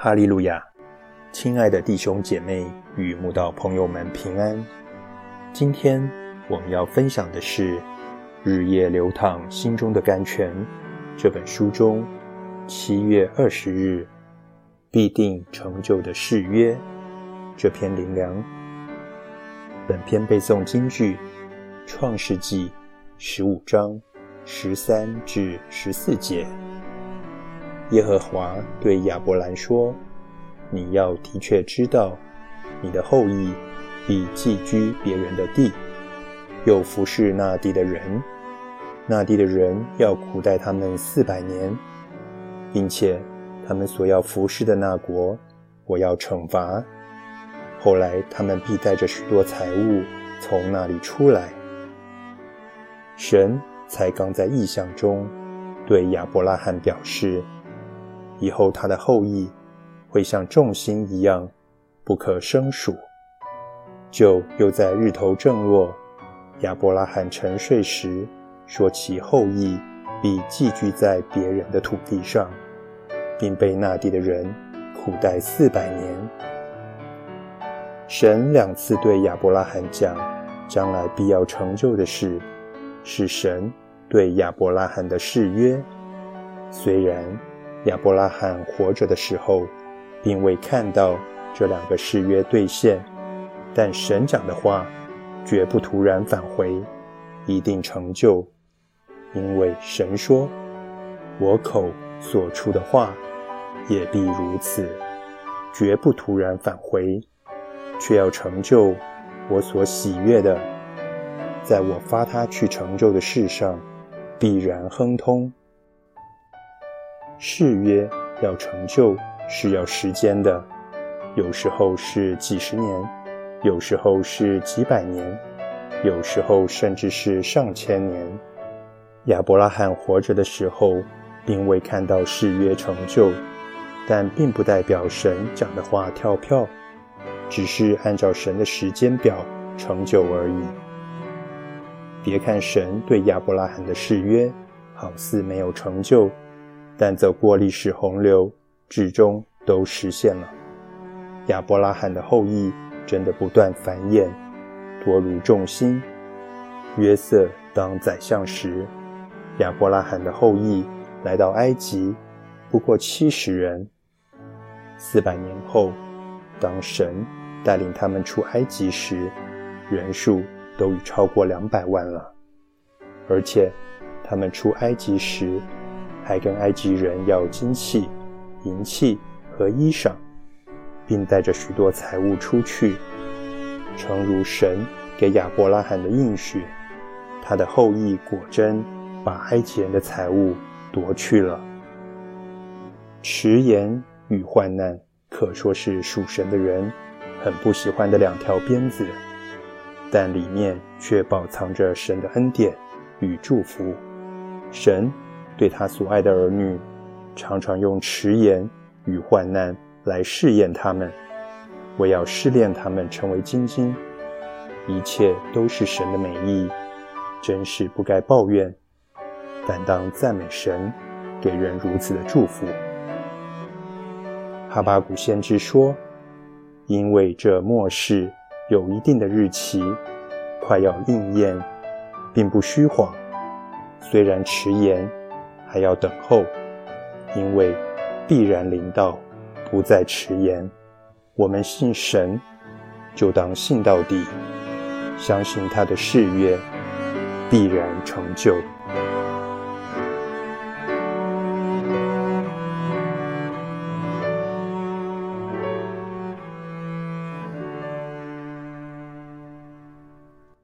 哈利路亚，亲爱的弟兄姐妹与慕道朋友们平安。今天我们要分享的是《日夜流淌心中的甘泉》这本书中七月二十日必定成就的誓约这篇灵粮。本篇背诵京剧《创世纪》十五章十三至十四节。耶和华对亚伯兰说：“你要的确知道，你的后裔必寄居别人的地，又服侍那地的人。那地的人要苦待他们四百年，并且他们所要服侍的那国，我要惩罚。后来他们必带着许多财物从那里出来。神才刚在异象中对亚伯拉罕表示。”以后他的后裔会像众星一样不可胜数。就又在日头正落，亚伯拉罕沉睡时，说其后裔必寄居在别人的土地上，并被那地的人苦待四百年。神两次对亚伯拉罕讲将来必要成就的事，是神对亚伯拉罕的誓约，虽然。亚伯拉罕活着的时候，并未看到这两个誓约兑现，但神讲的话绝不突然返回，一定成就，因为神说：“我口所出的话也必如此，绝不突然返回，却要成就我所喜悦的，在我发他去成就的事上，必然亨通。”誓约要成就，是要时间的，有时候是几十年，有时候是几百年，有时候甚至是上千年。亚伯拉罕活着的时候，并未看到誓约成就，但并不代表神讲的话跳票，只是按照神的时间表成就而已。别看神对亚伯拉罕的誓约好似没有成就。但走过历史洪流，至终都实现了。亚伯拉罕的后裔真的不断繁衍，多如众星。约瑟当宰相时，亚伯拉罕的后裔来到埃及，不过七十人。四百年后，当神带领他们出埃及时，人数都已超过两百万了。而且，他们出埃及时。还跟埃及人要金器、银器和衣裳，并带着许多财物出去，诚如神给亚伯拉罕的应许。他的后裔果真把埃及人的财物夺去了。迟延与患难可说是属神的人很不喜欢的两条鞭子，但里面却饱藏着神的恩典与祝福。神。对他所爱的儿女，常常用迟延与患难来试验他们，我要试炼他们成为精金。一切都是神的美意，真是不该抱怨，反当赞美神，给人如此的祝福。哈巴谷先知说：“因为这末世有一定的日期，快要应验，并不虚谎，虽然迟延。”还要等候，因为必然临到，不再迟延。我们信神，就当信到底，相信他的誓约必然成就。